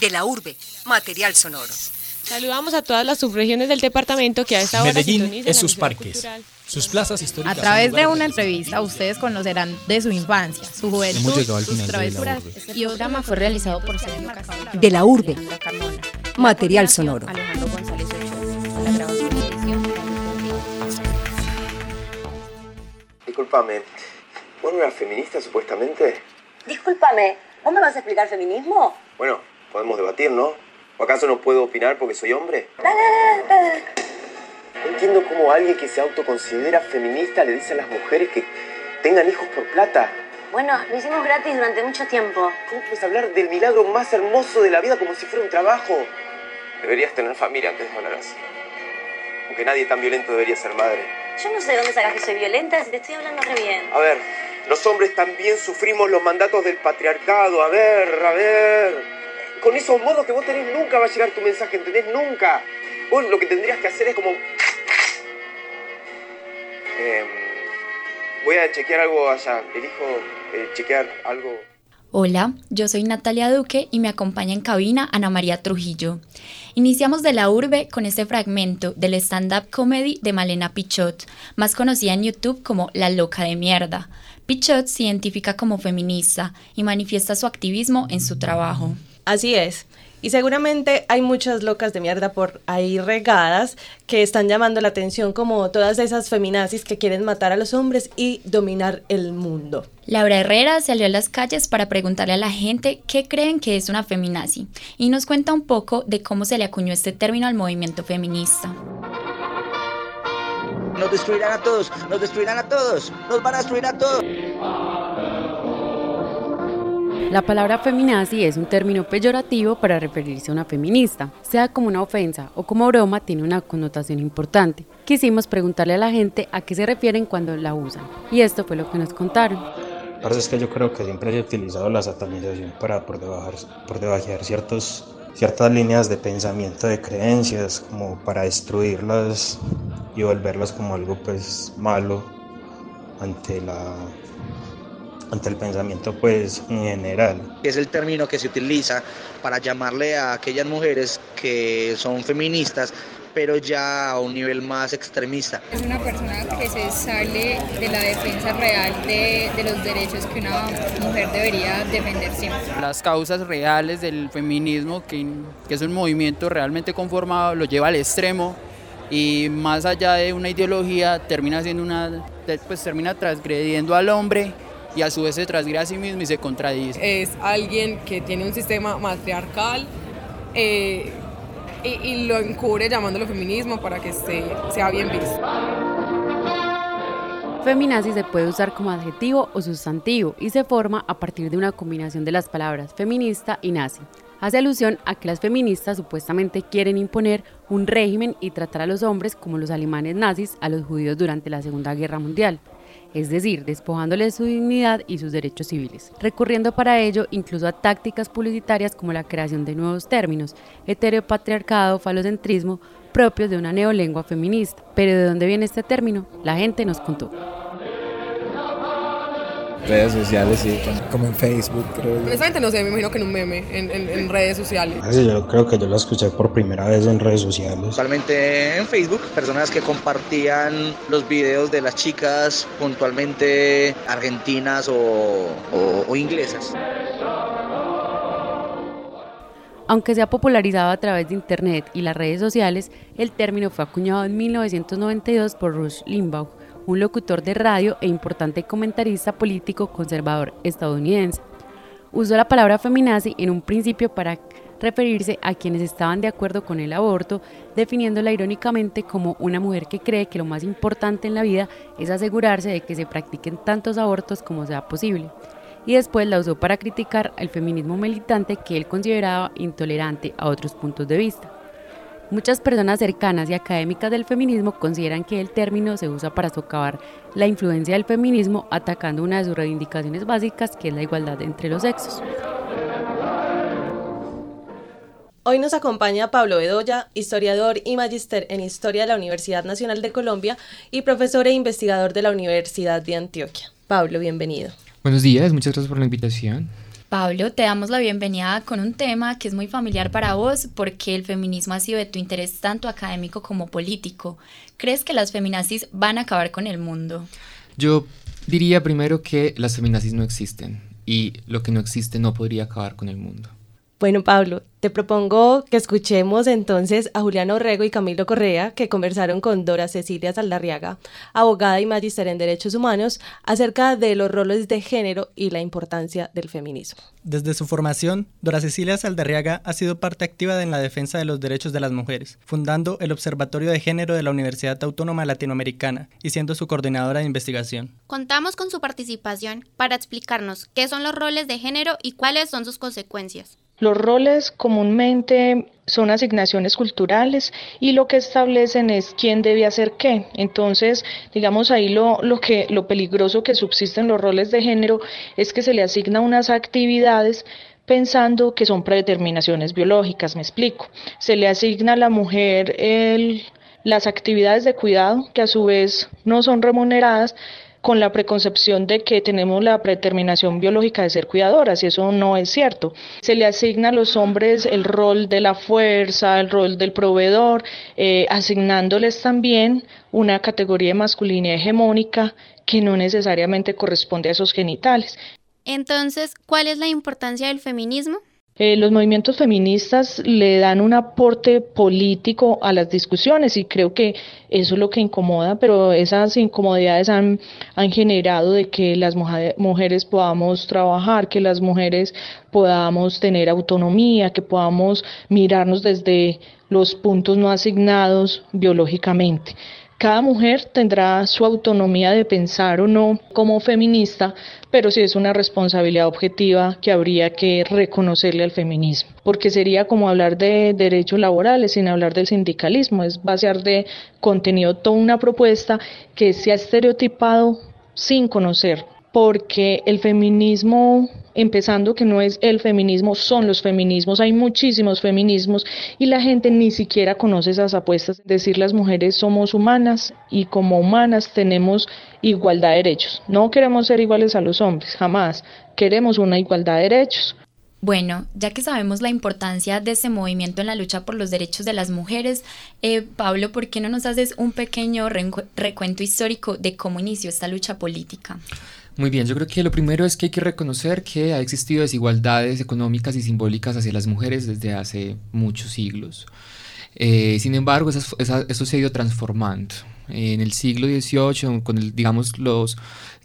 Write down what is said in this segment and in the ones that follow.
De la urbe, material sonoro. Saludamos a todas las subregiones del departamento que a esta hora Medellín es sus parques, sus plazas históricas. A través de una entrevista ustedes conocerán de su infancia, su juventud, sus travesuras. Y el programa fue realizado por Sergio Castillo. De la urbe, material sonoro. Alejandro González Ochoa. La grabación. Disculpame, ¿vos no eras feminista supuestamente? Discúlpame, ¿vos me vas a explicar feminismo? Bueno, podemos debatir, ¿no? ¿O acaso no puedo opinar porque soy hombre? No entiendo cómo alguien que se autoconsidera feminista le dice a las mujeres que tengan hijos por plata. Bueno, lo hicimos gratis durante mucho tiempo. ¿Cómo puedes hablar del milagro más hermoso de la vida como si fuera un trabajo? Deberías tener familia antes de hablar así. Aunque nadie tan violento debería ser madre. Yo no sé de dónde sacas que soy violenta si te estoy hablando re bien. A ver, los hombres también sufrimos los mandatos del patriarcado. A ver, a ver. Con esos modos que vos tenés nunca va a llegar tu mensaje, ¿entendés? Nunca. Vos lo que tendrías que hacer es como... Em, voy a chequear algo allá. Elijo eh, chequear algo... Hola, yo soy Natalia Duque y me acompaña en cabina Ana María Trujillo. Iniciamos de la urbe con este fragmento del stand-up comedy de Malena Pichot, más conocida en YouTube como La Loca de Mierda. Pichot se identifica como feminista y manifiesta su activismo en su trabajo. Así es. Y seguramente hay muchas locas de mierda por ahí regadas que están llamando la atención como todas esas feminazis que quieren matar a los hombres y dominar el mundo. Laura Herrera salió a las calles para preguntarle a la gente qué creen que es una feminazi y nos cuenta un poco de cómo se le acuñó este término al movimiento feminista. Nos destruirán a todos, nos destruirán a todos, nos van a destruir a todos. La palabra feminazi es un término peyorativo para referirse a una feminista. Sea como una ofensa o como broma, tiene una connotación importante. Quisimos preguntarle a la gente a qué se refieren cuando la usan. Y esto fue lo que nos contaron. Parce, es que yo creo que siempre ha utilizado la satanización para por debajar, por debajear ciertos, ciertas líneas de pensamiento, de creencias, como para destruirlas y volverlas como algo pues malo ante la ante el pensamiento pues en general. Es el término que se utiliza para llamarle a aquellas mujeres que son feministas pero ya a un nivel más extremista. Es una persona que se sale de la defensa real de, de, los derechos que una mujer debería defender siempre. Las causas reales del feminismo, que, que es un movimiento realmente conformado, lo lleva al extremo y más allá de una ideología termina siendo una, pues termina transgrediendo al hombre y a su vez se transgrede a sí mismo y se contradice. Es alguien que tiene un sistema matriarcal eh, y, y, lo encubre llamándolo feminismo para que se, sea bien visto. Feminazi se puede usar como adjetivo o sustantivo y se forma a partir de una combinación de las palabras feminista y nazi. Hace alusión a que las feministas supuestamente quieren imponer un régimen y tratar a los hombres como los alemanes nazis a los judíos durante la Segunda Guerra Mundial es decir, despojándoles su dignidad y sus derechos civiles, recurriendo para ello incluso a tácticas publicitarias como la creación de nuevos términos, heteropatriarcado, falocentrismo, propios de una neolengua feminista. Pero ¿de dónde viene este término? La gente nos contó. Redes sociales, sí, como en Facebook, creo. Honestamente no sé, me imagino que en un meme, en, en, en redes sociales. Sí, yo creo que yo lo escuché por primera vez en redes sociales. Actualmente en Facebook, personas que compartían los videos de las chicas puntualmente argentinas o, o, o inglesas. Aunque se ha popularizado a través de Internet y las redes sociales, el término fue acuñado en 1992 por Rush Limbaugh, un locutor de radio e importante comentarista político conservador estadounidense. Usó la palabra feminazi en un principio para referirse a quienes estaban de acuerdo con el aborto, definiéndola irónicamente como una mujer que cree que lo más importante en la vida es asegurarse de que se practiquen tantos abortos como sea posible. Y después la usó para criticar al feminismo militante que él consideraba intolerante a otros puntos de vista. Muchas personas cercanas y académicas del feminismo consideran que el término se usa para socavar la influencia del feminismo atacando una de sus reivindicaciones básicas que es la igualdad entre los sexos. Hoy nos acompaña Pablo Bedoya, historiador y magíster en Historia de la Universidad Nacional de Colombia y profesor e investigador de la Universidad de Antioquia. Pablo, bienvenido. Buenos días, muchas gracias por la invitación. Pablo, te damos la bienvenida con un tema que es muy familiar para vos porque el feminismo ha sido de tu interés tanto académico como político. ¿Crees que las feminazis van a acabar con el mundo? Yo diría primero que las feminazis no existen y lo que no existe no podría acabar con el mundo. Bueno, Pablo, te propongo que escuchemos entonces a Juliano Orrego y Camilo Correa, que conversaron con Dora Cecilia Saldarriaga, abogada y magíster en Derechos Humanos, acerca de los roles de género y la importancia del feminismo. Desde su formación, Dora Cecilia Saldarriaga ha sido parte activa en la defensa de los derechos de las mujeres, fundando el Observatorio de Género de la Universidad Autónoma Latinoamericana y siendo su coordinadora de investigación. Contamos con su participación para explicarnos qué son los roles de género y cuáles son sus consecuencias. Los roles comúnmente son asignaciones culturales y lo que establecen es quién debe hacer qué. Entonces, digamos ahí lo, lo, que, lo peligroso que subsisten los roles de género es que se le asigna unas actividades pensando que son predeterminaciones biológicas, me explico. Se le asigna a la mujer el, las actividades de cuidado que a su vez no son remuneradas, con la preconcepción de que tenemos la predeterminación biológica de ser cuidadoras y eso no es cierto. Se le asigna a los hombres el rol de la fuerza, el rol del proveedor, eh, asignándoles también una categoría de masculinidad hegemónica que no necesariamente corresponde a esos genitales. Entonces, ¿cuál es la importancia del feminismo? Eh, los movimientos feministas le dan un aporte político a las discusiones y creo que eso es lo que incomoda, pero esas incomodidades han, han generado de que las mujeres podamos trabajar, que las mujeres podamos tener autonomía, que podamos mirarnos desde los puntos no asignados biológicamente. Cada mujer tendrá su autonomía de pensar o no como feminista, pero sí es una responsabilidad objetiva que habría que reconocerle al feminismo, porque sería como hablar de derechos laborales sin hablar del sindicalismo, es vaciar de contenido toda una propuesta que se ha estereotipado sin conocer porque el feminismo, empezando que no es el feminismo, son los feminismos, hay muchísimos feminismos y la gente ni siquiera conoce esas apuestas. Es decir, las mujeres somos humanas y como humanas tenemos igualdad de derechos. No queremos ser iguales a los hombres, jamás. Queremos una igualdad de derechos. Bueno, ya que sabemos la importancia de ese movimiento en la lucha por los derechos de las mujeres, eh, Pablo, ¿por qué no nos haces un pequeño recuento histórico de cómo inició esta lucha política? Muy bien, yo creo que lo primero es que hay que reconocer que ha existido desigualdades económicas y simbólicas hacia las mujeres desde hace muchos siglos. Eh, sin embargo, eso se ha ido transformando. En el siglo XVIII, con el, digamos, los,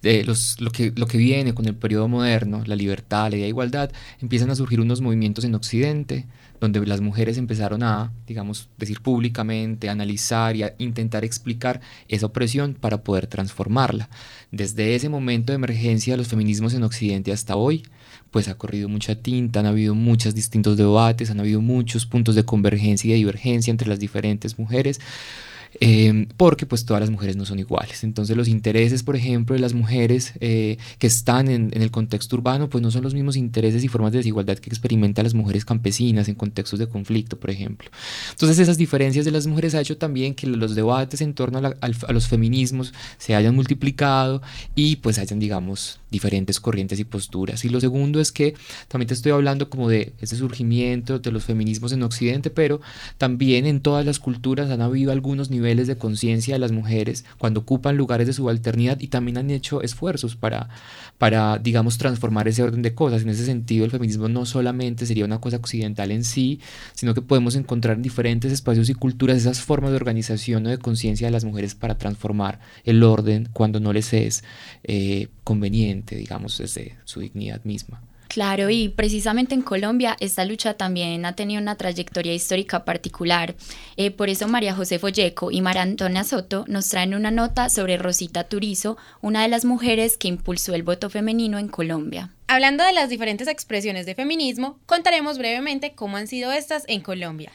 lo, que, lo que viene con el periodo moderno, la libertad, la igualdad, empiezan a surgir unos movimientos en Occidente, donde las mujeres empezaron a, digamos, decir públicamente, analizar y a intentar explicar esa opresión para poder transformarla. Desde ese momento de emergencia de los feminismos en Occidente hasta hoy, pues ha corrido mucha tinta, han habido muchos distintos debates, han habido muchos puntos de convergencia y de divergencia entre las diferentes mujeres, Em, porque pues todas las mujeres no son iguales. Entonces los intereses, por ejemplo, de las mujeres eh, que están en, el contexto urbano, pues no son los mismos intereses y formas de desigualdad que experimentan las mujeres campesinas en contextos de conflicto, por ejemplo. Entonces esas diferencias de las mujeres ha hecho también que los debates en torno a, a los feminismos se hayan multiplicado y pues hayan, digamos, diferentes corrientes y posturas. Y lo segundo es que también te estoy hablando como de ese surgimiento de los feminismos en Occidente, pero también en todas las culturas han habido algunos niveles de conciencia de las mujeres cuando ocupan lugares de subalternidad y también han hecho esfuerzos para, para, digamos, transformar ese orden de cosas. En ese sentido, el feminismo no solamente sería una cosa occidental en sí, sino que podemos encontrar en diferentes espacios y culturas esas formas de organización o de conciencia de las mujeres para transformar el orden cuando no les es eh, conveniente, digamos, desde su dignidad misma. Claro, y precisamente en Colombia esta lucha también ha tenido una trayectoria histórica particular. Eh, por eso María José Folleco y María Antonia Soto nos traen una nota sobre Rosita Turizo, una de las mujeres que impulsó el voto femenino en Colombia. Hablando de las diferentes expresiones de feminismo, contaremos brevemente cómo han sido estas en Colombia.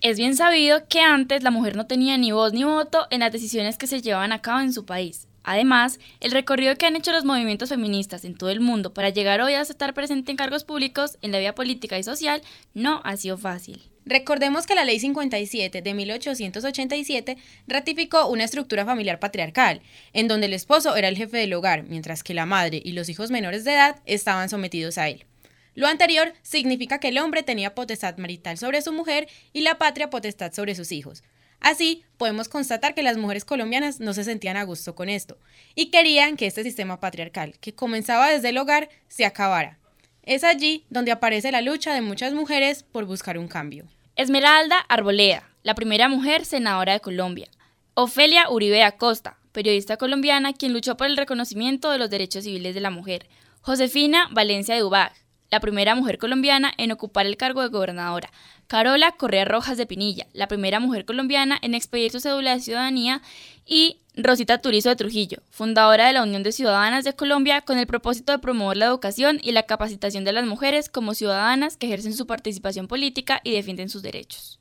Es bien sabido que antes la mujer no tenía ni voz ni voto en las decisiones que se llevaban a cabo en su país. Además, el recorrido que han hecho los movimientos feministas en todo el mundo para llegar hoy a estar presente en cargos públicos en la vida política y social no ha sido fácil. Recordemos que la Ley 57 de 1887 ratificó una estructura familiar patriarcal, en donde el esposo era el jefe del hogar, mientras que la madre y los hijos menores de edad estaban sometidos a él. Lo anterior significa que el hombre tenía potestad marital sobre su mujer y la patria potestad sobre sus hijos. Así, podemos constatar que las mujeres colombianas no se sentían a gusto con esto y querían que este sistema patriarcal, que comenzaba desde el hogar, se acabara. Es allí donde aparece la lucha de muchas mujeres por buscar un cambio. Esmeralda Arboleda, la primera mujer senadora de Colombia. Ofelia Uribe Acosta, periodista colombiana quien luchó por el reconocimiento de los derechos civiles de la mujer. Josefina Valencia de Dubag, la primera mujer colombiana en ocupar el cargo de gobernadora. Carola Correa Rojas de Pinilla, la primera mujer colombiana en expedir su cédula de ciudadanía. Y Rosita Turizo de Trujillo, fundadora de la Unión de Ciudadanas de Colombia con el propósito de promover la educación y la capacitación de las mujeres como ciudadanas que ejercen su participación política y defienden sus derechos.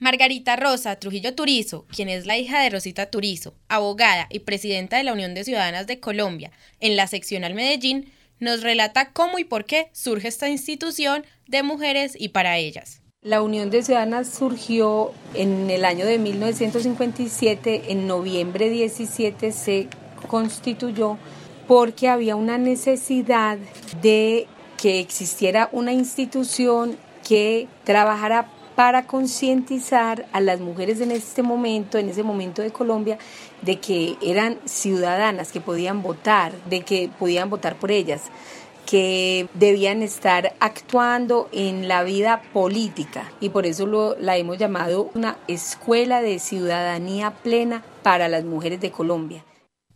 Margarita Rosa Trujillo Turizo, quien es la hija de Rosita Turizo, abogada y presidenta de la Unión de Ciudadanas de Colombia en la seccional Medellín, nos relata cómo y por qué surge esta institución de mujeres y para ellas. La Unión de Ciudadanas surgió en el año de 1957, en noviembre 17 se constituyó porque había una necesidad de que existiera una institución que trabajara para concientizar a las mujeres en este momento, en ese momento de Colombia, de que eran ciudadanas, que podían votar, de que podían votar por ellas que debían estar actuando en la vida política. Y por eso lo, la hemos llamado una escuela de ciudadanía plena para las mujeres de Colombia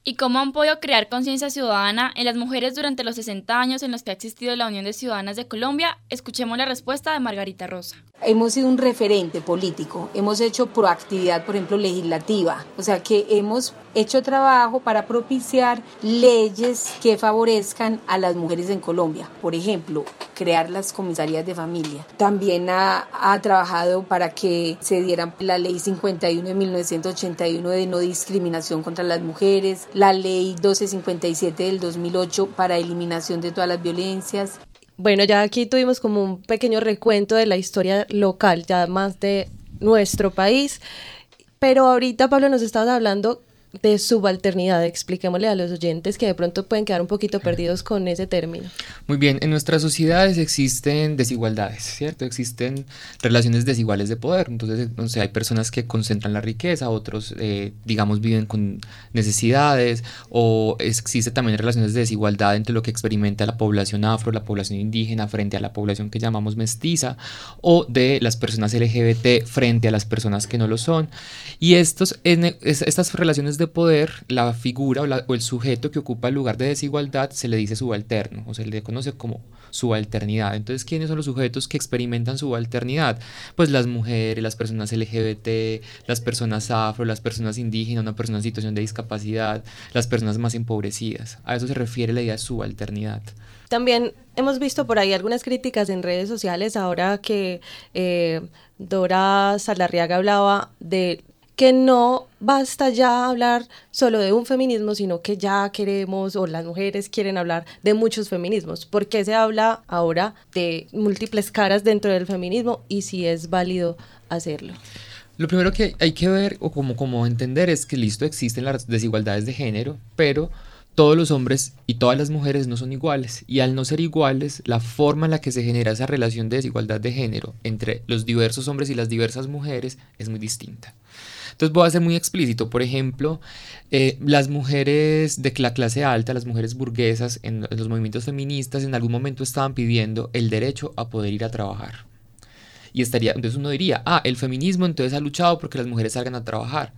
y cómo han podido crear conciencia ciudadana en las mujeres durante los 60 años en los que ha existido la Unión de Ciudadanas de Colombia, escuchemos la respuesta de Margarita Rosa. Hemos sido un referente político, hemos hecho proactividad, por ejemplo, legislativa, o sea que hemos hecho trabajo para propiciar leyes que favorezcan a las mujeres en Colombia. Por ejemplo, crear las comisarías de familia. También ha, trabajado para que se diera la ley 51 de 1981 de no discriminación contra las mujeres, la ley 1257 del 2008 para eliminación de todas las violencias. Bueno, ya aquí tuvimos como un pequeño recuento de la historia local, ya más de nuestro país. Pero ahorita, Pablo, nos estabas hablando de subalternidad. Expliquémosle a los oyentes que de pronto pueden quedar un poquito perdidos con ese término. Muy bien, en nuestras sociedades existen desigualdades, ¿cierto? Existen relaciones desiguales de poder. Entonces, no hay personas que concentran la riqueza, otros, eh, digamos, viven con necesidades, o existe también relaciones de desigualdad entre lo que experimenta la población afro, la población indígena frente a la población que llamamos mestiza, o de las personas LGBT frente a las personas que no lo son. Y estos, estas relaciones de poder, la figura o, el sujeto que ocupa el lugar de desigualdad se le dice subalterno o se le conoce como subalternidad. Entonces, ¿quiénes son los sujetos que experimentan subalternidad? Pues las mujeres, las personas LGBT, las personas afro, las personas indígenas, una persona en situación de discapacidad, las personas más empobrecidas. A eso se refiere la idea de subalternidad. También hemos visto por ahí algunas críticas en redes sociales ahora que eh, Dora Salarriaga hablaba de que no basta ya hablar solo de un feminismo, sino que ya queremos o las mujeres quieren hablar de muchos feminismos. ¿Por qué se habla ahora de múltiples caras dentro del feminismo y si es válido hacerlo? Lo primero que hay que ver o como, como entender es que listo, existen las desigualdades de género, pero todos los hombres y todas las mujeres no son iguales y al no ser iguales, la forma en la que se genera esa relación de desigualdad de género entre los diversos hombres y las diversas mujeres es muy distinta. Entonces voy a ser muy explícito. Por ejemplo, eh, las mujeres de la clase alta, las mujeres burguesas en, los movimientos feministas en algún momento estaban pidiendo el derecho a poder ir a trabajar. Y estaría, entonces uno diría, ah, el feminismo entonces ha luchado porque las mujeres salgan a trabajar.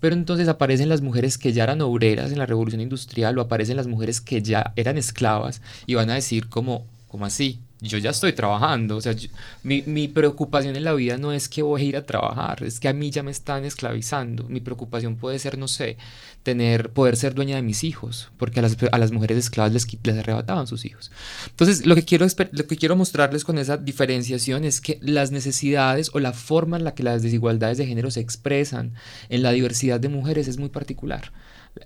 Pero entonces aparecen las mujeres que ya eran obreras en la revolución industrial o aparecen las mujeres que ya eran esclavas y van a decir como, como así, yo ya estoy trabajando, o sea, mi, mi, preocupación en la vida no es que voy a ir a trabajar, es que a mí ya me están esclavizando. Mi preocupación puede ser, no sé, tener, poder ser dueña de mis hijos, porque a las, a las mujeres esclavas les, les arrebataban sus hijos. Entonces, lo que, quiero, lo que quiero mostrarles con esa diferenciación es que las necesidades o la forma en la que las desigualdades de género se expresan en la diversidad de mujeres es muy particular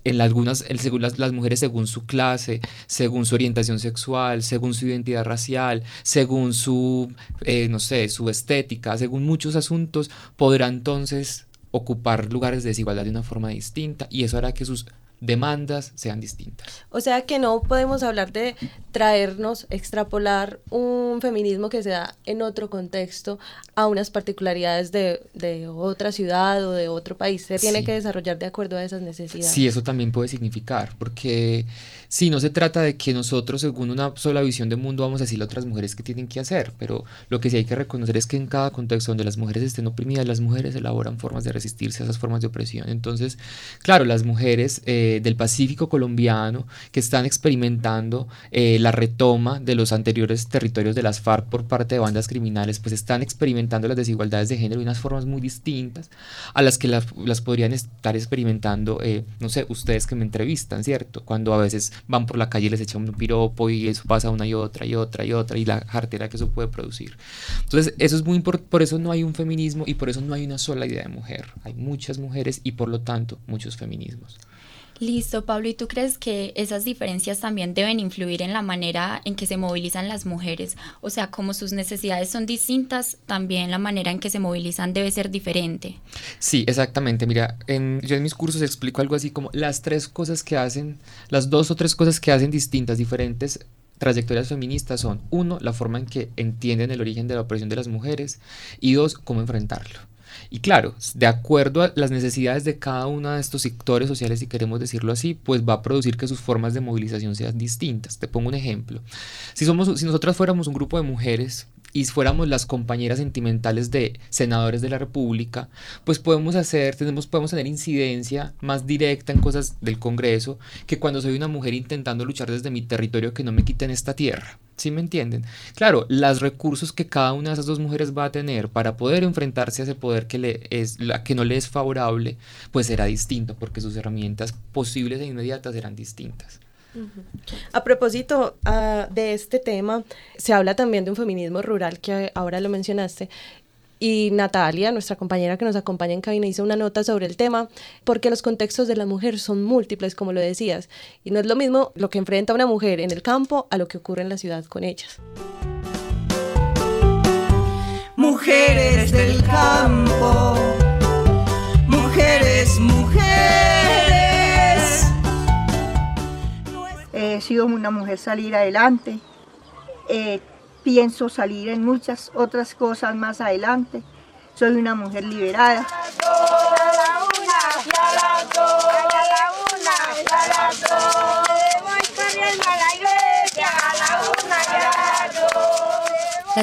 en algunas, según las, las, mujeres según su clase, según su orientación sexual, según su identidad racial, según su, eh, no sé, su estética, según muchos asuntos, podrán entonces ocupar lugares de desigualdad de una forma distinta y eso hará que sus demandas sean distintas. O sea que no podemos hablar de traernos, extrapolar un feminismo que se da en otro contexto a unas particularidades de, de otra ciudad o de otro país. Se tiene que desarrollar de acuerdo a esas necesidades. Sí, eso también puede significar, porque si no se trata de que nosotros, según una sola visión de mundo, vamos a decirle a otras mujeres qué tienen que hacer, pero lo que sí hay que reconocer es que en cada contexto donde las mujeres estén oprimidas, las mujeres elaboran formas de resistirse a esas formas de opresión. Entonces, claro, las mujeres eh, del Pacífico colombiano que están experimentando eh, la retoma de los anteriores territorios de las FARC por parte de bandas criminales, pues están experimentando las desigualdades de género de unas formas muy distintas a las que las, podrían estar experimentando, eh, no sé, ustedes que me entrevistan, ¿cierto? Cuando a veces van por la calle y les echan un piropo y eso pasa una y otra y otra y otra y la jartera que eso puede producir. Entonces, eso es muy importante, por eso no hay un feminismo y por eso no hay una sola idea de mujer. Hay muchas mujeres y por lo tanto muchos feminismos. Listo, Pablo, ¿y tú crees que esas diferencias también deben influir en la manera en que se movilizan las mujeres? O sea, como sus necesidades son distintas, también la manera en que se movilizan debe ser diferente. Sí, exactamente. Mira, en, yo en mis cursos explico algo así como las tres cosas que hacen, las dos o tres cosas que hacen distintas, diferentes trayectorias feministas son, uno, la forma en que entienden el origen de la opresión de las mujeres y dos, cómo enfrentarlo. Y claro, de acuerdo a las necesidades de cada uno de estos sectores sociales, si queremos decirlo así, pues va a producir que sus formas de movilización sean distintas. Te pongo un ejemplo. Si, somos, si nosotras fuéramos un grupo de mujeres y fuéramos las compañeras sentimentales de senadores de la República, pues podemos hacer, tenemos, podemos tener incidencia más directa en cosas del Congreso que cuando soy una mujer intentando luchar desde mi territorio que no me quiten esta tierra. ¿Sí me entienden? Claro, los recursos que cada una de esas dos mujeres va a tener para poder enfrentarse a ese poder que, le es, la, que no le es favorable, pues será distinto, porque sus herramientas posibles e inmediatas serán distintas. A propósito ah, de este tema, se habla también de un feminismo rural que ahora lo mencionaste. Y Natalia, nuestra compañera que nos acompaña en cabina, hizo una nota sobre el tema, porque los contextos de la mujer son múltiples, como lo decías, y no es lo mismo lo que enfrenta una mujer en el campo a lo que ocurre en la ciudad con ellas. Mujeres del campo, mujeres, mujeres he sido una mujer salir adelante. Eh, pienso salir en muchas otras cosas más adelante. Soy una mujer liberada.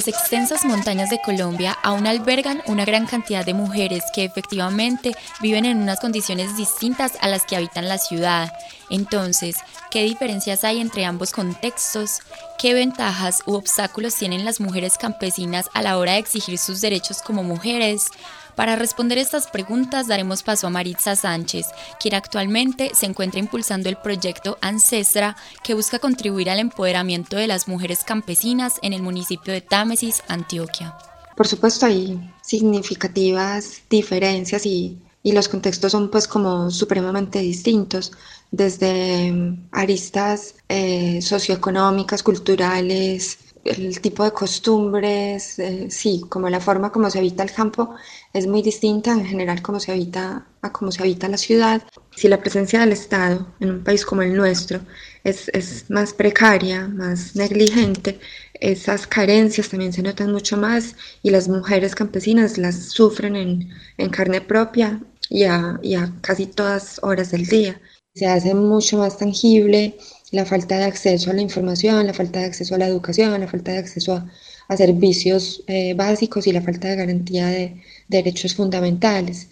Extensas montañas de Colombia aún albergan una gran cantidad de mujeres que efectivamente viven en unas condiciones distintas a las que habitan la ciudad. Entonces, ¿qué diferencias hay entre ambos contextos? ¿Qué ventajas u obstáculos tienen las mujeres campesinas a la hora de exigir sus derechos como mujeres? Para responder estas preguntas daremos paso a Maritza Sánchez, quien actualmente se encuentra impulsando el proyecto Ancestra, que busca contribuir al empoderamiento de las mujeres campesinas en el municipio de Támesis, Antioquia. Por supuesto hay significativas diferencias y, los contextos son pues como supremamente distintos, desde aristas eh, socioeconómicas, culturales, el tipo de costumbres, eh, sí, como la forma como se habita el campo es muy distinta en general como se habita a cómo se habita la ciudad. Si la presencia del Estado en un país como el nuestro es, es más precaria, más negligente, esas carencias también se notan mucho más y las mujeres campesinas las sufren en, en carne propia y a, y a casi todas horas del día. Se hace mucho más tangible la falta de acceso a la información, la falta de acceso a la educación, la falta de acceso a, servicios eh, básicos y la falta de garantía de, derechos fundamentales.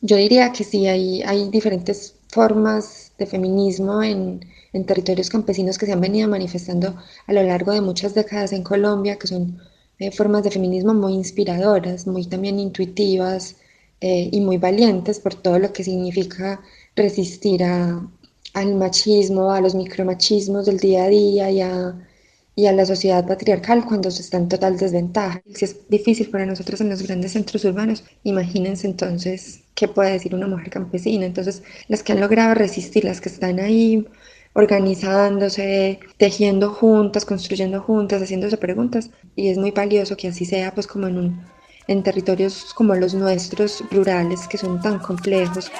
Yo diría que sí, hay, hay diferentes formas de feminismo en, en, territorios campesinos que se han venido manifestando a lo largo de muchas décadas en Colombia, que son eh, formas de feminismo muy inspiradoras, muy también intuitivas eh, y muy valientes por todo lo que significa resistir a, al machismo, a los micromachismos del día a día y a, y a la sociedad patriarcal cuando se está en total desventaja. Si es difícil para nosotros en los grandes centros urbanos, imagínense entonces qué puede decir una mujer campesina. Entonces, las que han logrado resistir, las que están ahí organizándose, tejiendo juntas, construyendo juntas, haciéndose preguntas. Y es muy valioso que así sea, pues como en, un, en territorios como los nuestros, rurales, que son tan complejos.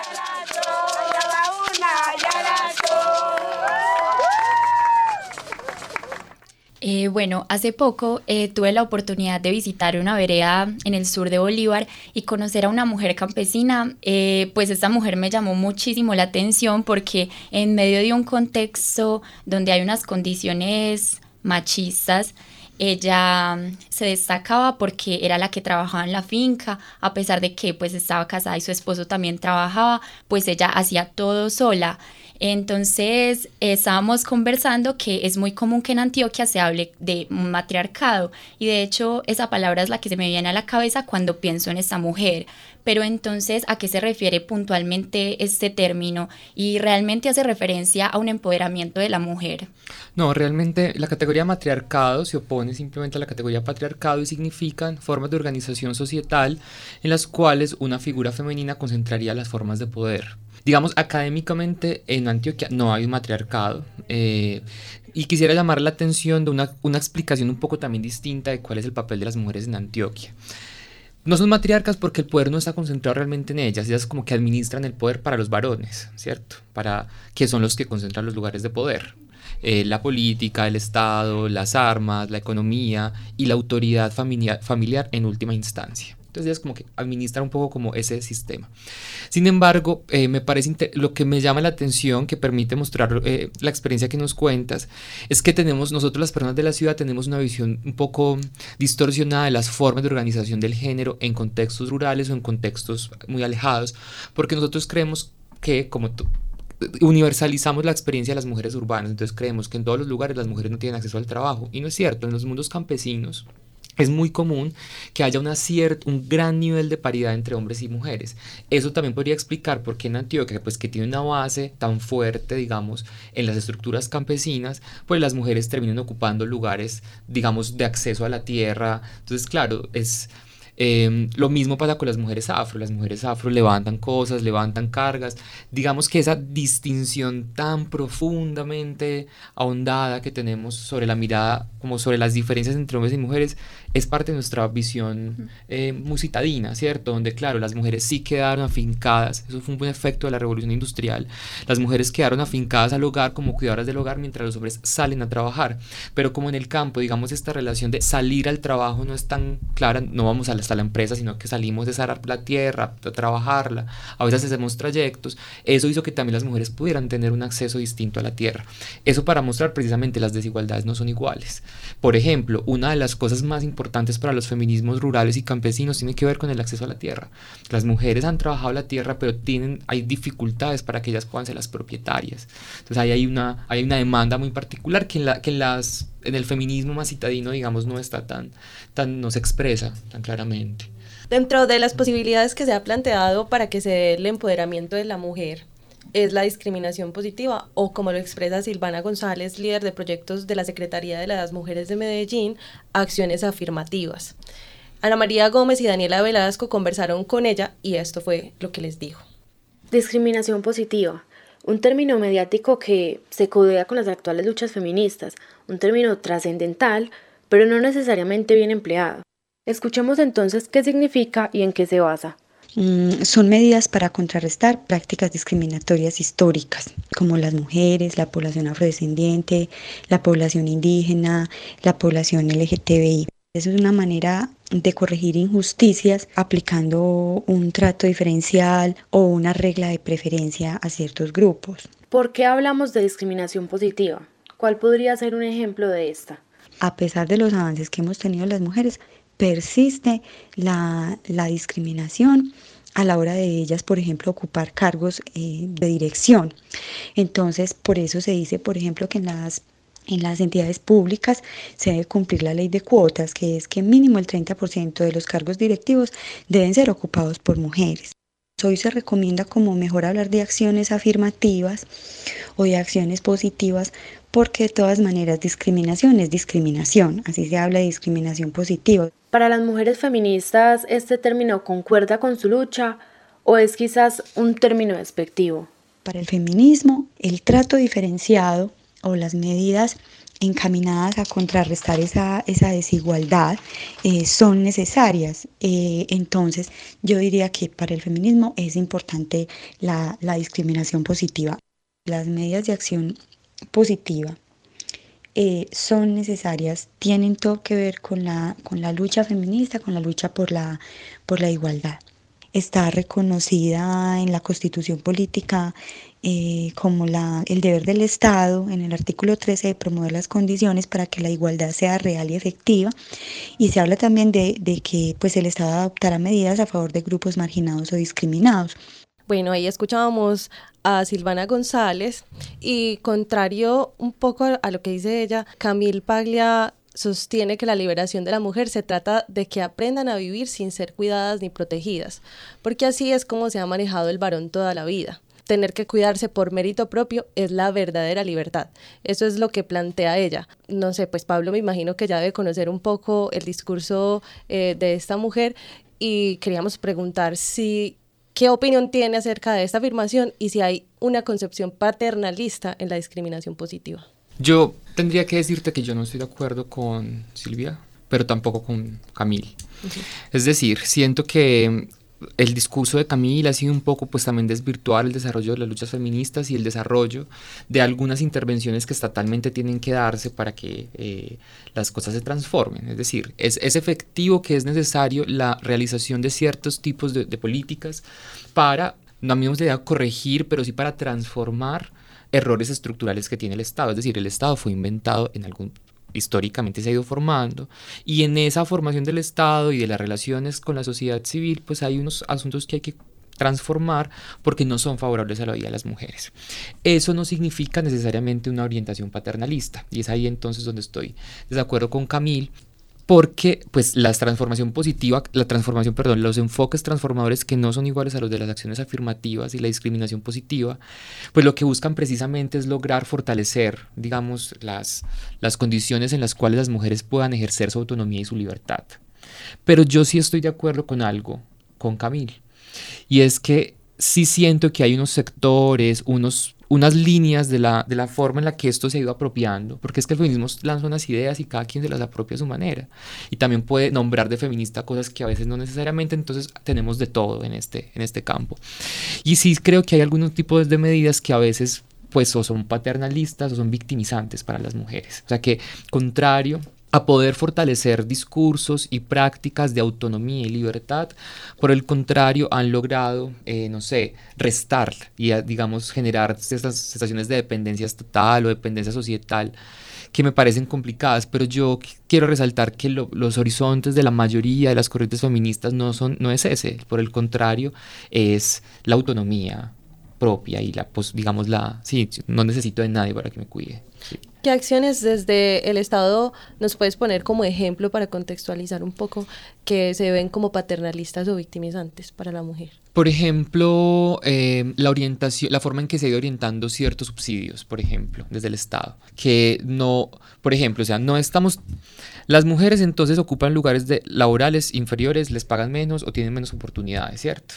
Eh, bueno, hace poco eh, tuve la oportunidad de visitar una vereda en el sur de Bolívar y conocer a una mujer campesina. Eh, pues esta mujer me llamó muchísimo la atención porque en medio de un contexto donde hay unas condiciones machistas, ella se destacaba porque era la que trabajaba en la finca, a pesar de que pues estaba casada y su esposo también trabajaba, pues ella hacía todo sola. Entonces estábamos conversando que es muy común que en Antioquia se hable de matriarcado y de hecho esa palabra es la que se me viene a la cabeza cuando pienso en esta mujer. Pero entonces, ¿a qué se refiere puntualmente este término? ¿Y realmente hace referencia a un empoderamiento de la mujer? No, realmente la categoría matriarcado se opone simplemente la categoría patriarcado y significan formas de organización societal en las cuales una figura femenina concentraría las formas de poder. Digamos, académicamente en Antioquia no hay un matriarcado. Eh, y quisiera llamar la atención de una, una explicación un poco también distinta de cuál es el papel de las mujeres en Antioquia. No son matriarcas porque el poder no está concentrado realmente en ellas, ellas como que administran el poder para los varones, ¿cierto? Para que son los que concentran los lugares de poder. Eh, la política, el Estado, las armas, la economía y la autoridad familiar, familiar en última instancia. Entonces ellas como que administran un poco como ese sistema. Sin embargo, eh, me parece lo que me llama la atención, que permite mostrar eh, la experiencia que nos cuentas, es que tenemos, nosotros las personas de la ciudad tenemos una visión un poco distorsionada de las formas de organización del género en contextos rurales o en contextos muy alejados, porque nosotros creemos que, como tú, universalizamos la experiencia de las mujeres urbanas, entonces creemos que en todos los lugares las mujeres no tienen acceso al trabajo, y no es cierto, en los mundos campesinos, es muy común que haya una un gran nivel de paridad entre hombres y mujeres. Eso también podría explicar por qué en Antioquia, pues que tiene una base tan fuerte, digamos, en las estructuras campesinas, pues las mujeres terminan ocupando lugares, digamos, de acceso a la tierra. Entonces, claro, es Em, lo mismo pasa con las mujeres afro. Las mujeres afro levantan cosas, levantan cargas. Digamos que esa distinción tan profundamente ahondada que tenemos sobre la mirada, como sobre las diferencias entre hombres y mujeres, es parte de nuestra visión eh, musitadina, ¿cierto? Donde, claro, las mujeres sí quedaron afincadas. Eso fue un buen efecto de la revolución industrial. Las mujeres quedaron afincadas al hogar como cuidadoras del hogar mientras los hombres salen a trabajar. Pero como en el campo, digamos, esta relación de salir al trabajo no es tan clara, no vamos hasta la empresa, sino que salimos de zarar la tierra, a trabajarla, a veces hacemos trayectos, eso hizo que también las mujeres pudieran tener un acceso distinto a la tierra. Eso para mostrar precisamente las desigualdades no son iguales. Por ejemplo, una de las cosas más importantes para los feminismos rurales y campesinos tiene que ver con el acceso a la tierra. Las mujeres han trabajado la tierra, pero tienen, hay dificultades para que ellas puedan ser las propietarias. Entonces ahí hay una, hay una demanda muy particular que en, la, que las en el feminismo más citadino, digamos, no está tan, tan, no se expresa tan claramente. Dentro de las posibilidades que se ha planteado para que se dé el empoderamiento de la mujer, es la discriminación positiva o como lo expresa Silvana González, líder de proyectos de la Secretaría de las Mujeres de Medellín, acciones afirmativas. Ana María Gómez y Daniela Velasco conversaron con ella y esto fue lo que les dijo. Discriminación positiva un término mediático que se codea con las actuales luchas feministas, un término trascendental, pero no necesariamente bien empleado. Escuchemos entonces qué significa y en qué se basa. Mm, son medidas para contrarrestar prácticas discriminatorias históricas, como las mujeres, la población afrodescendiente, la población indígena, la población LGTBI. Es una manera de corregir injusticias aplicando un trato diferencial o una regla de preferencia a ciertos grupos. ¿Por qué hablamos de discriminación positiva? ¿Cuál podría ser un ejemplo de esta? A pesar de los avances que hemos tenido las mujeres, persiste la, discriminación a la hora de ellas, por ejemplo, ocupar cargos eh, de dirección. Entonces, por eso se dice, por ejemplo, que en las en las entidades públicas se debe cumplir la ley de cuotas, que es que mínimo el 30% de los cargos directivos deben ser ocupados por mujeres. Hoy se recomienda como mejor hablar de acciones afirmativas o de acciones positivas porque de todas maneras discriminación es discriminación, así se habla de discriminación positiva. Para las mujeres feministas, ¿este término concuerda con su lucha o es quizás un término despectivo? Para el feminismo, el trato diferenciado o las medidas encaminadas a contrarrestar esa, esa desigualdad eh, son necesarias. Eh, entonces, yo diría que para el feminismo es importante la, la discriminación positiva. Las medidas de acción positiva eh, son necesarias, tienen todo que ver con la, con la lucha feminista, con la lucha por la, por la igualdad. Está reconocida en la constitución política eh, como la, el deber del Estado, en el artículo 13, de promover las condiciones para que la igualdad sea real y efectiva. Y se habla también de, de que pues, el Estado adoptará medidas a favor de grupos marginados o discriminados. Bueno, ahí escuchábamos a Silvana González y contrario un poco a lo que dice ella, Camille Paglia sostiene que la liberación de la mujer se trata de que aprendan a vivir sin ser cuidadas ni protegidas, porque así es como se ha manejado el varón toda la vida. Tener que cuidarse por mérito propio es la verdadera libertad. Eso es lo que plantea ella. No sé, pues Pablo me imagino que ya debe conocer un poco el discurso eh, de esta mujer y queríamos preguntar si ¿Qué opinión tiene acerca de esta afirmación y si hay una concepción paternalista en la discriminación positiva? Yo tendría que decirte que yo no estoy de acuerdo con Silvia, pero tampoco con Camille. Es decir, siento que el discurso de Camila ha sido un poco pues también desvirtuar el desarrollo de las luchas feministas y el desarrollo de algunas intervenciones que estatalmente tienen que darse para que eh, las cosas se transformen. Es decir, es, efectivo que es necesario la realización de ciertos tipos de, políticas para, no mismo de corregir, pero sí para transformar errores estructurales que tiene el Estado. Es decir, el Estado fue inventado en algún históricamente se ha ido formando y en esa formación del Estado y de las relaciones con la sociedad civil, pues hay unos asuntos que hay que transformar porque no son favorables a la vida de las mujeres. Eso no significa necesariamente una orientación paternalista y es ahí entonces donde estoy de acuerdo con Camille porque pues la transformación positiva, la transformación, perdón, los enfoques transformadores que no son iguales a los de las acciones afirmativas y la discriminación positiva, pues lo que buscan precisamente es lograr fortalecer, digamos, las, las condiciones en las cuales las mujeres puedan ejercer su autonomía y su libertad. Pero yo sí estoy de acuerdo con algo, con Camille, y es que sí siento que hay unos sectores, unos unas líneas de la, de la forma en la que esto se ha ido apropiando, porque es que el feminismo lanza unas ideas y cada quien se las apropia a su manera. Y también puede nombrar de feminista cosas que a veces no necesariamente, entonces tenemos de todo en este, en este campo. Y sí creo que hay algunos tipos de medidas que a veces pues o son paternalistas o son victimizantes para las mujeres. O sea que contrario a poder fortalecer discursos y prácticas de autonomía y libertad. Por el contrario, han logrado, eh, no sé, restar y, digamos, generar estas sensaciones de dependencia estatal o dependencia societal que me parecen complicadas, pero yo quiero resaltar que los horizontes de la mayoría de las corrientes feministas no, son, no es ese, por el contrario, es la autonomía propia y la, pues, digamos, la, sí, no necesito de nadie para que me cuide. ¿Qué acciones desde el Estado nos puedes poner como ejemplo para contextualizar un poco que se ven como paternalistas o victimizantes para la mujer? Por ejemplo, em, la orientación, la forma en que se ha ido orientando ciertos subsidios, por ejemplo, desde el Estado, que no, por ejemplo, o sea, no estamos, las mujeres entonces ocupan lugares de, laborales inferiores, les pagan menos o tienen menos oportunidades, ¿cierto?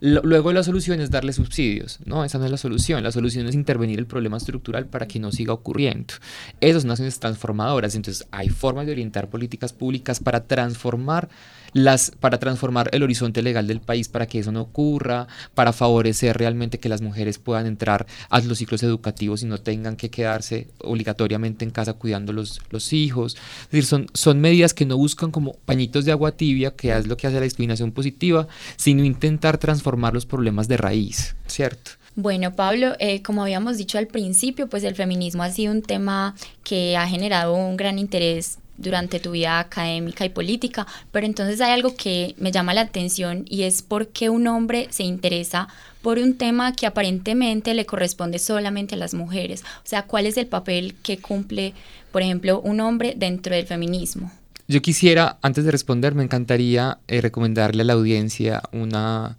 Luego la solución es darle subsidios. No, esa no es la solución. La solución es intervenir el problema estructural para que no siga ocurriendo. Esas son acciones transformadoras. Entonces hay formas de orientar políticas públicas para transformar las, para transformar el horizonte legal del país para que eso no ocurra, para favorecer realmente que las mujeres puedan entrar a los ciclos educativos y no tengan que quedarse obligatoriamente en casa cuidando los, los hijos. Es decir, son, son medidas que no buscan como pañitos de agua tibia, que es lo que hace la discriminación positiva, sino intentar transformar los problemas de raíz, ¿cierto? Bueno, Pablo, eh, como habíamos dicho al principio, pues el feminismo ha sido un tema que ha generado un gran interés durante tu vida académica y política, pero entonces hay algo que me llama la atención y es por qué un hombre se interesa por un tema que aparentemente le corresponde solamente a las mujeres. O sea, ¿cuál es el papel que cumple, por ejemplo, un hombre dentro del feminismo? Yo quisiera, antes de responder, me encantaría eh, recomendarle a la audiencia una,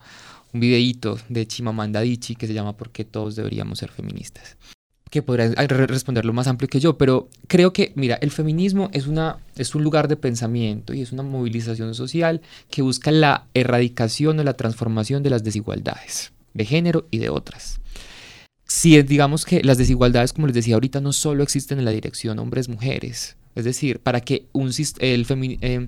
un videíto de Chimamanda Adichie que se llama ¿Por qué todos deberíamos ser feministas? que podrá responderlo más amplio que yo, pero creo que, mira, el feminismo es, una, es un lugar de pensamiento y es una movilización social que busca la erradicación o la transformación de las desigualdades de género y de otras. Si digamos que las desigualdades, como les decía ahorita, no solo existen en la dirección hombres-mujeres, Es decir, para que el, eh,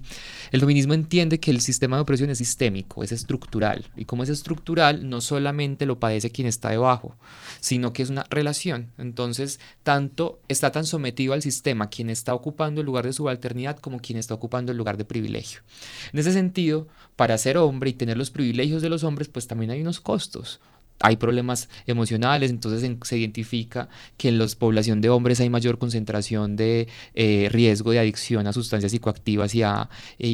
el feminismo entiende que el sistema de opresión es sistémico, es estructural. Y como es estructural, no solamente lo padece quien está debajo, sino que es una relación. Entonces, tanto está tan sometido al sistema quien está ocupando el lugar de subalternidad como quien está ocupando el lugar de privilegio. En ese sentido, para ser hombre y tener los privilegios de los hombres, pues también hay unos costos hay problemas emocionales, entonces se identifica que en la población de hombres hay mayor concentración de eh, riesgo de adicción a sustancias psicoactivas y, a,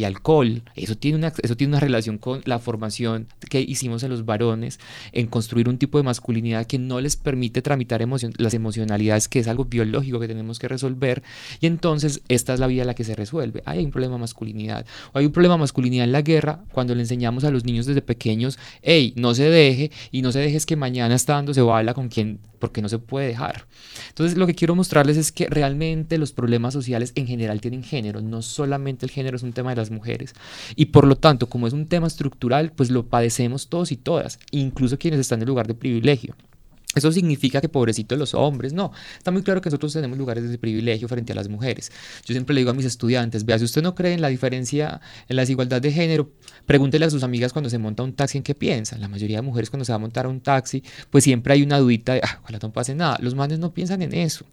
alcohol. Eso tiene, una, eso tiene una relación con la formación que hicimos en los varones en construir un tipo de masculinidad que no les permite tramitar las emocionalidades, que es algo biológico que tenemos que resolver. Y entonces esta es la vía en la que se resuelve. Hay un problema de masculinidad. O hay un problema de masculinidad en la guerra cuando le enseñamos a los niños desde pequeños, hey, no se deje y no se deje es que mañana está dándose bala con quien, porque no se puede dejar. Entonces lo que quiero mostrarles es que realmente los problemas sociales en general tienen género, no solamente el género es un tema de las mujeres. Y por lo tanto, como es un tema estructural, pues lo padecemos todos y todas, incluso quienes están en el lugar de privilegio. Eso significa que pobrecitos los hombres, no. Está muy claro que nosotros tenemos lugares de privilegio frente a las mujeres. Yo siempre le digo a mis estudiantes, vea, si usted no cree en la diferencia, en la desigualdad de género, pregúntele a sus amigas cuando se monta un taxi en qué piensan. La mayoría de mujeres cuando se va a montar un taxi, pues siempre hay una dudita de, ah, ojalá no pase nada. Los manes no piensan en eso.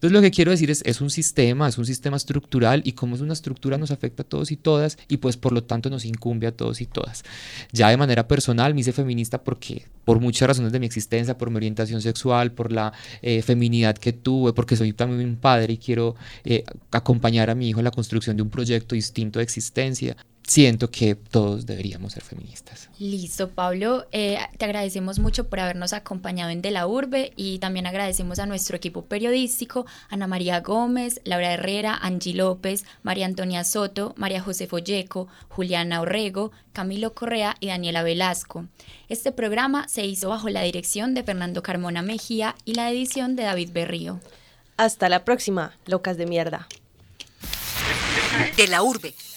Entonces lo que quiero decir es, es un sistema, es un sistema estructural y como es una estructura nos afecta a todos y todas y pues por lo tanto nos incumbe a todos y todas. Ya de manera personal me hice feminista porque por muchas razones de mi existencia, por mi orientación sexual, por la eh, feminidad que tuve, porque soy también un padre y quiero eh, acompañar a mi hijo en la construcción de un proyecto distinto de existencia siento que todos deberíamos ser feministas. Listo, Pablo. Eh, te agradecemos mucho por habernos acompañado en De la Urbe y también agradecemos a nuestro equipo periodístico, Ana María Gómez, Laura Herrera, Angie López, María Antonia Soto, María José Folleco, Juliana Orrego, Camilo Correa y Daniela Velasco. Este programa se hizo bajo la dirección de Fernando Carmona Mejía y la edición de David Berrío. Hasta la próxima, locas de mierda. De la Urbe